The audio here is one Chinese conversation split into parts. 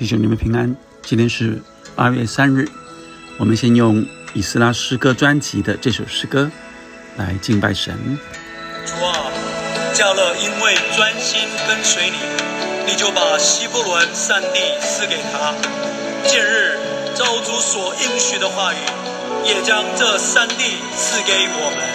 弟兄，你们平安。今天是八月三日，我们先用以斯拉诗歌专辑的这首诗歌来敬拜神。主啊，加勒因为专心跟随你，你就把希伯伦山地赐给他。近日，造主所应许的话语，也将这山地赐给我们。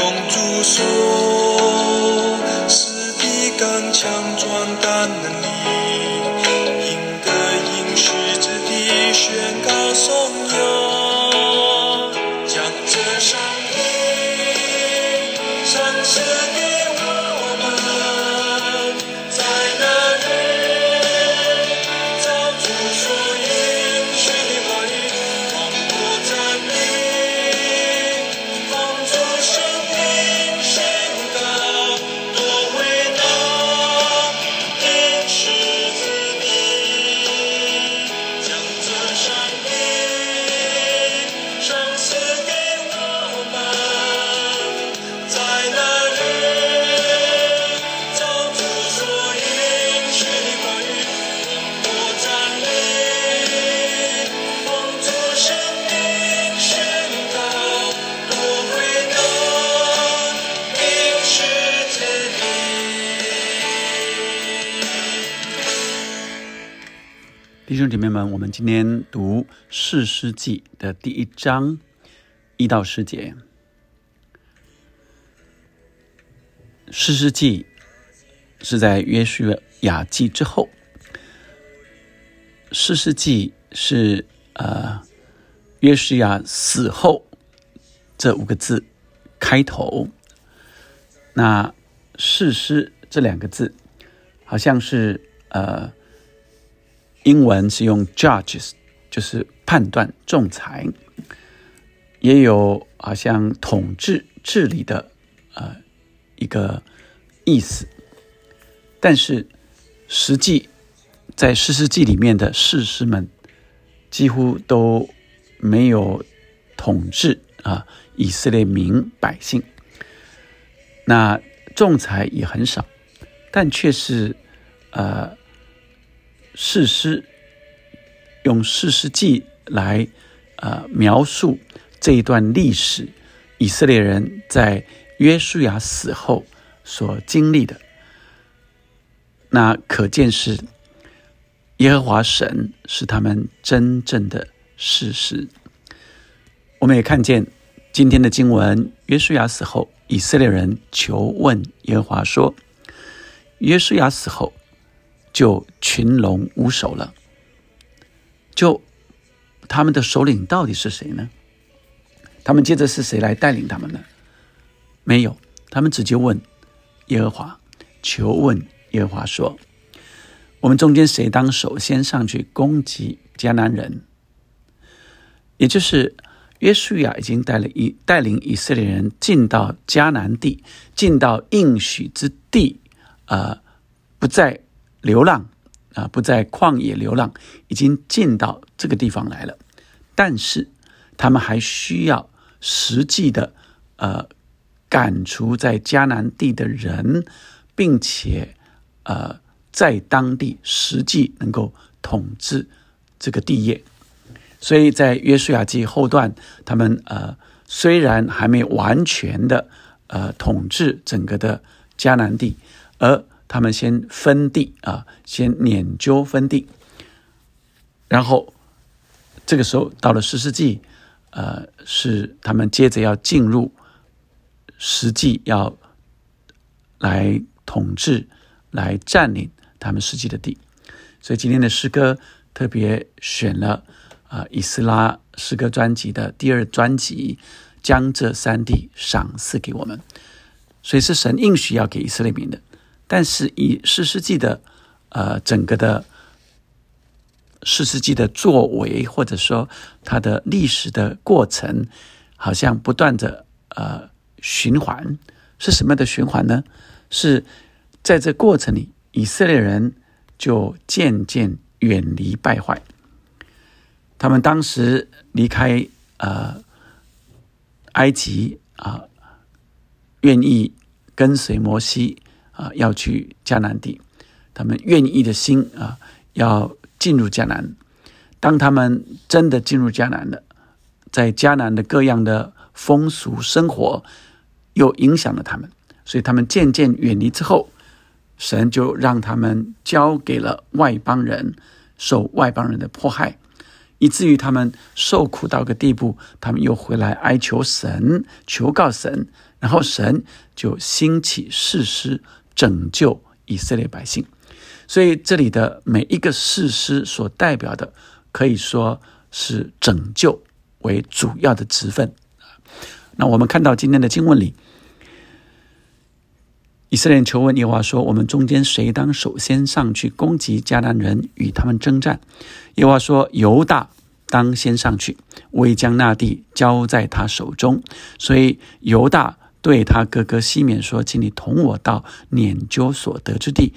用主说，是的刚强壮胆能力，赢得应许之地，宣告颂扬。弟兄姐妹们，我们今天读《士师记》的第一章一到十节。《士师记》是在约书亚记之后，《士师记》是呃约书亚死后这五个字开头。那“士师”这两个字，好像是呃。英文是用 judges，就是判断、仲裁，也有好像统治、治理的呃一个意思。但是实际在诗诗记里面的士师们几乎都没有统治啊以色列民百姓，那仲裁也很少，但却是呃。事诗用事诗记来呃描述这一段历史，以色列人在约书亚死后所经历的，那可见是耶和华神是他们真正的事实。我们也看见今天的经文，约书亚死后，以色列人求问耶和华说：“约书亚死后。”就群龙无首了。就他们的首领到底是谁呢？他们接着是谁来带领他们呢？没有，他们直接问耶和华，求问耶和华说：“我们中间谁当首先上去攻击迦南人？”也就是约书亚已经带了以带领以色列人进到迦南地，进到应许之地，呃，不再。流浪啊，不在旷野流浪，已经进到这个地方来了。但是他们还需要实际的呃赶除在迦南地的人，并且呃在当地实际能够统治这个地业。所以在约书亚记后段，他们呃虽然还没完全的呃统治整个的迦南地，而他们先分地啊，先研究分地，然后这个时候到了十世纪，呃，是他们接着要进入实际要来统治、来占领他们实际的地。所以今天的诗歌特别选了啊以斯拉诗歌专辑的第二专辑，将这三地赏赐给我们，所以是神应许要给以色列民的。但是以四世纪的呃整个的四世纪的作为，或者说它的历史的过程，好像不断的呃循环，是什么样的循环呢？是在这过程里，以色列人就渐渐远离败坏。他们当时离开呃埃及啊，愿意跟随摩西。啊，要去迦南地，他们愿意的心啊，要进入迦南。当他们真的进入迦南了，在迦南的各样的风俗生活又影响了他们，所以他们渐渐远离之后，神就让他们交给了外邦人，受外邦人的迫害，以至于他们受苦到个地步，他们又回来哀求神，求告神，然后神就兴起誓师。拯救以色列百姓，所以这里的每一个事师所代表的，可以说是拯救为主要的职分。那我们看到今天的经文里，以色列求问耶和华说：“我们中间谁当首先上去攻击迦南人，与他们征战？”耶和华说：“犹大当先上去，我已将那地交在他手中。”所以犹大。对他哥哥西缅说：“请你同我到撵究所得之地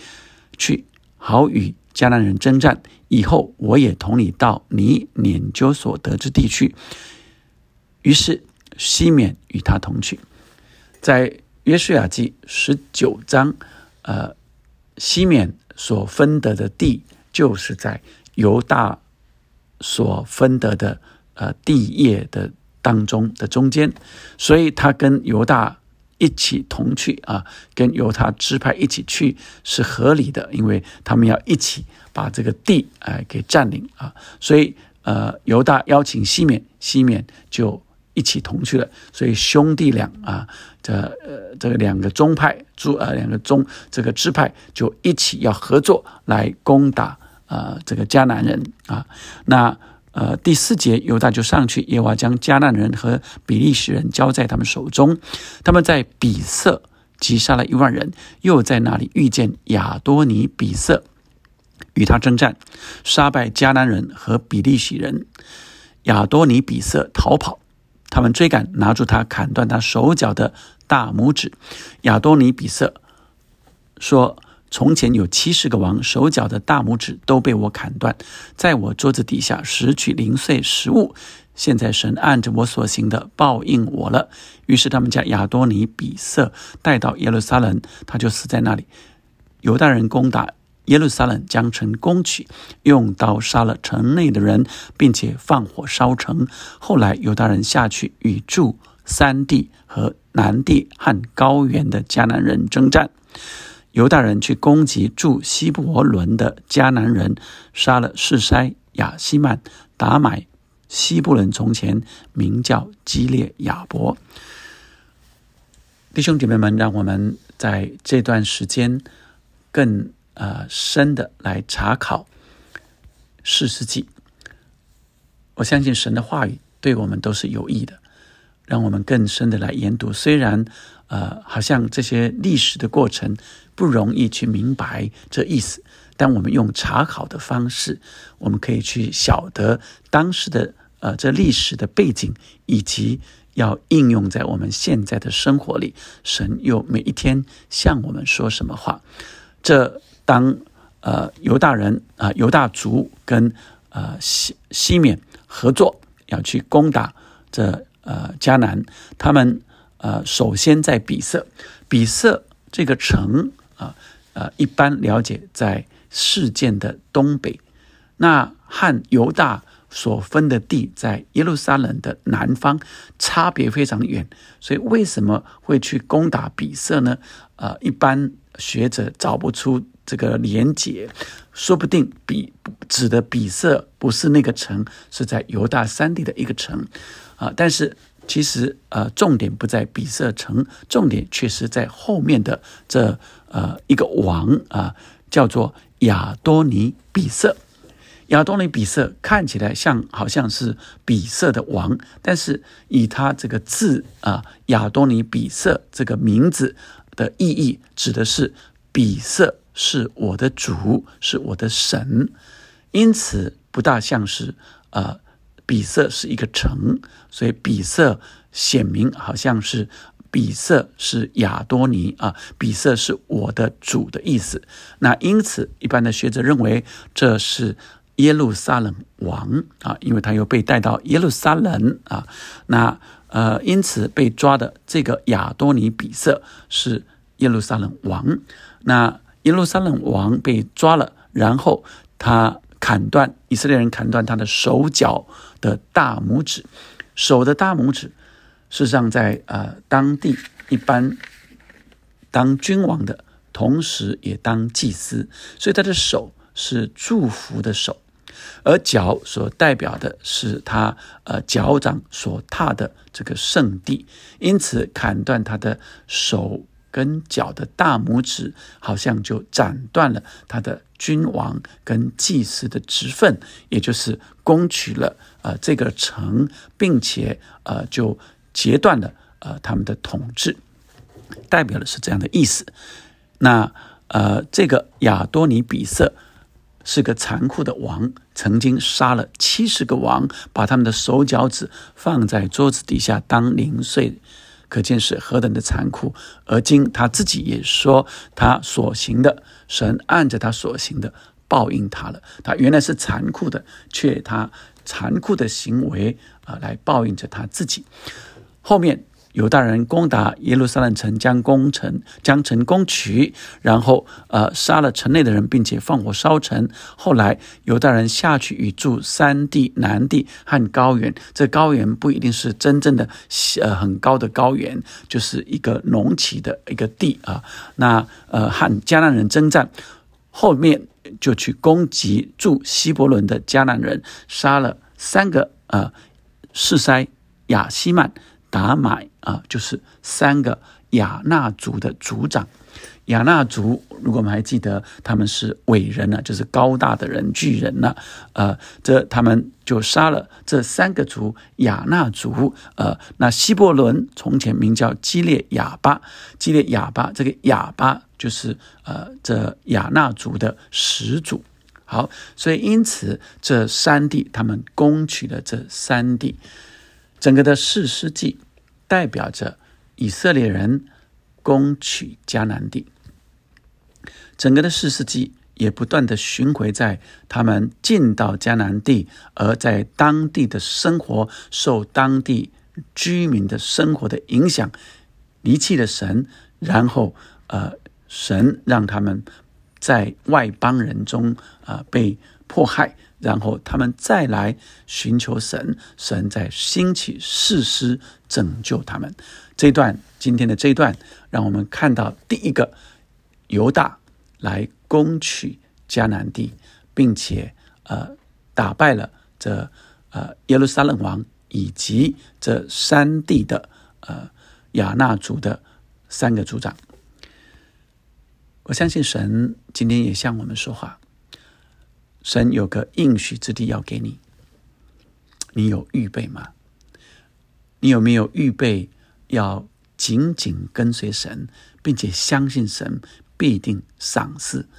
去，好与迦南人征战。以后我也同你到你撵究所得之地去。”于是西缅与他同去。在约书亚记十九章，呃，西缅所分得的地，就是在犹大所分得的呃地业的。当中的中间，所以他跟犹大一起同去啊，跟犹他支派一起去是合理的，因为他们要一起把这个地哎给占领啊，所以呃犹大邀请西缅，西缅就一起同去了，所以兄弟俩啊，这呃这个两个宗派诸呃两个宗这个支派就一起要合作来攻打啊这个迦南人啊，那。呃，第四节犹大就上去，耶和华将迦南人和比利时人交在他们手中。他们在比色击杀了一万人，又在那里遇见亚多尼比色，与他征战，杀败迦南人和比利时人。亚多尼比色逃跑，他们追赶，拿住他，砍断他手脚的大拇指。亚多尼比色说。从前有七十个王，手脚的大拇指都被我砍断，在我桌子底下拾取零碎食物。现在神按着我所行的报应我了。于是他们将亚多尼比色带到耶路撒冷，他就死在那里。犹大人攻打耶路撒冷，将城攻取，用刀杀了城内的人，并且放火烧城。后来犹大人下去与住三地和南地和高原的迦南人征战。犹大人去攻击住希伯伦的迦南人，杀了士筛、亚西曼、达买。希伯伦从前名叫基列亚伯。弟兄姐妹们，让我们在这段时间更呃深的来查考四世纪。我相信神的话语对我们都是有益的，让我们更深的来研读。虽然呃，好像这些历史的过程。不容易去明白这意思，但我们用查考的方式，我们可以去晓得当时的呃这历史的背景，以及要应用在我们现在的生活里。神又每一天向我们说什么话？这当呃犹大人啊犹大族跟呃西西缅合作要去攻打这呃迦南，他们呃首先在比色，比色这个城。啊，呃，一般了解在事件的东北，那和犹大所分的地在耶路撒冷的南方，差别非常远。所以为什么会去攻打比色呢？呃，一般学者找不出这个连结，说不定比指的比色不是那个城，是在犹大山地的一个城，啊，但是。其实，呃，重点不在比色城，重点却是在后面的这呃一个王啊，叫做亚多尼比色。亚多尼比色看起来像好像是比色的王，但是以他这个字啊，亚多尼比色这个名字的意义，指的是比色是我的主，是我的神，因此不大像是呃比色是一个城，所以比色显明好像是。比色是亚多尼啊，比色是我的主的意思。那因此，一般的学者认为这是耶路撒冷王啊，因为他又被带到耶路撒冷啊。那呃，因此被抓的这个亚多尼比色是耶路撒冷王。那耶路撒冷王被抓了，然后他砍断以色列人砍断他的手脚的大拇指，手的大拇指。事实上，在呃当地，一般当君王的同时也当祭司，所以他的手是祝福的手，而脚所代表的是他呃脚掌所踏的这个圣地，因此砍断他的手跟脚的大拇指，好像就斩断了他的君王跟祭司的职分，也就是攻取了呃这个城，并且呃就。截断了呃他们的统治，代表的是这样的意思。那呃这个亚多尼比色是个残酷的王，曾经杀了七十个王，把他们的手脚趾放在桌子底下当零碎，可见是何等的残酷。而今他自己也说，他所行的神按着他所行的报应他了。他原来是残酷的，却他残酷的行为啊来报应着他自己。后面犹大人攻打耶路撒冷城，将攻城将城攻取，然后呃杀了城内的人，并且放火烧城。后来犹大人下去与住山地、南地和高原，这高原不一定是真正的呃很高的高原，就是一个隆起的一个地啊。那呃和迦南人征战，后面就去攻击住希伯伦的迦南人，杀了三个呃士塞亚西曼。达买啊，就是三个亚纳族的族长。亚纳族，如果我们还记得，他们是伟人呢，就是高大的人、巨人呢。呃，这他们就杀了这三个族亚纳族。呃，那希伯伦从前名叫基列亚巴，基列亚巴这个亚巴就是呃这亚纳族的始祖。好，所以因此这三地他们攻取了这三地。整个的四世纪代表着以色列人攻取迦南地，整个的四世纪也不断的巡回在他们进到迦南地，而在当地的生活受当地居民的生活的影响，离弃了神，然后呃，神让他们在外邦人中啊被迫害。然后他们再来寻求神，神在兴起誓师拯救他们。这一段今天的这一段，让我们看到第一个犹大来攻取迦南地，并且呃打败了这呃耶路撒冷王以及这三地的呃亚纳族的三个族长。我相信神今天也向我们说话。神有个应许之地要给你，你有预备吗？你有没有预备要紧紧跟随神，并且相信神必定赏赐？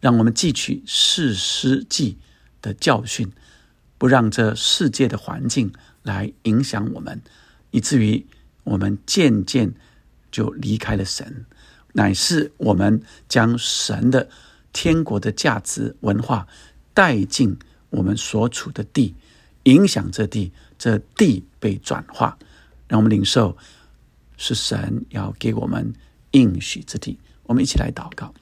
让我们汲取世师记的教训，不让这世界的环境来影响我们，以至于我们渐渐就离开了神，乃是我们将神的天国的价值文化。带进我们所处的地，影响这地，这地被转化，让我们领受是神要给我们应许之地。我们一起来祷告，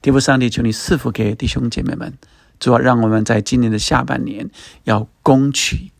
天父上帝，求你赐福给弟兄姐妹们，主要让我们在今年的下半年要攻取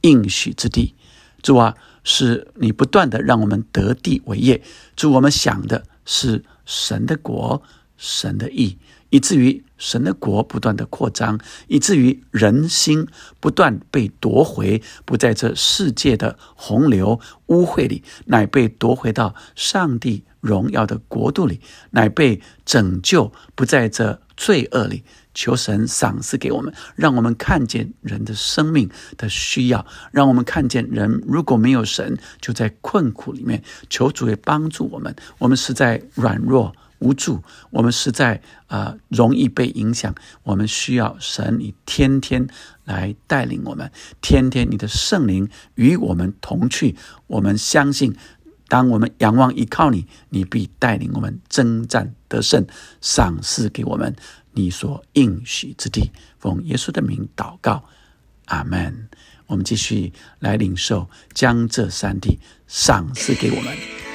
应许之地。主啊，是你不断的让我们得地为业。主，我们想的是神的国，神的意。以至于神的国不断的扩张，以至于人心不断被夺回，不在这世界的洪流污秽里，乃被夺回到上帝荣耀的国度里，乃被拯救，不在这罪恶里。求神赏赐给我们，让我们看见人的生命的需要，让我们看见人如果没有神，就在困苦里面。求主也帮助我们。我们是在软弱无助，我们实在啊容易被影响。我们需要神，你天天来带领我们，天天你的圣灵与我们同去。我们相信，当我们仰望依靠你，你必带领我们征战得胜，赏赐给我们。你所应许之地，奉耶稣的名祷告，阿门。我们继续来领受，将这三地赏赐给我们。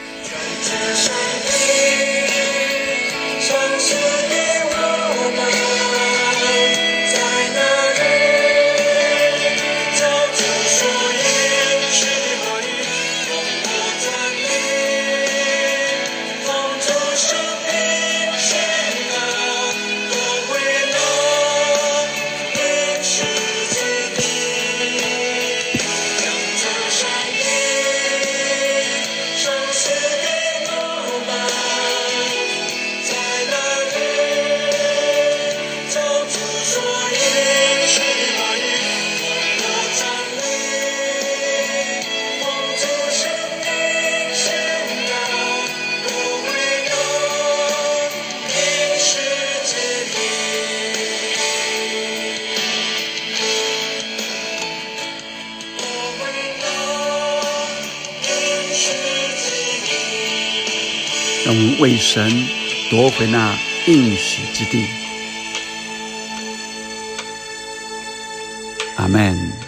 为神夺回那应许之地。阿门。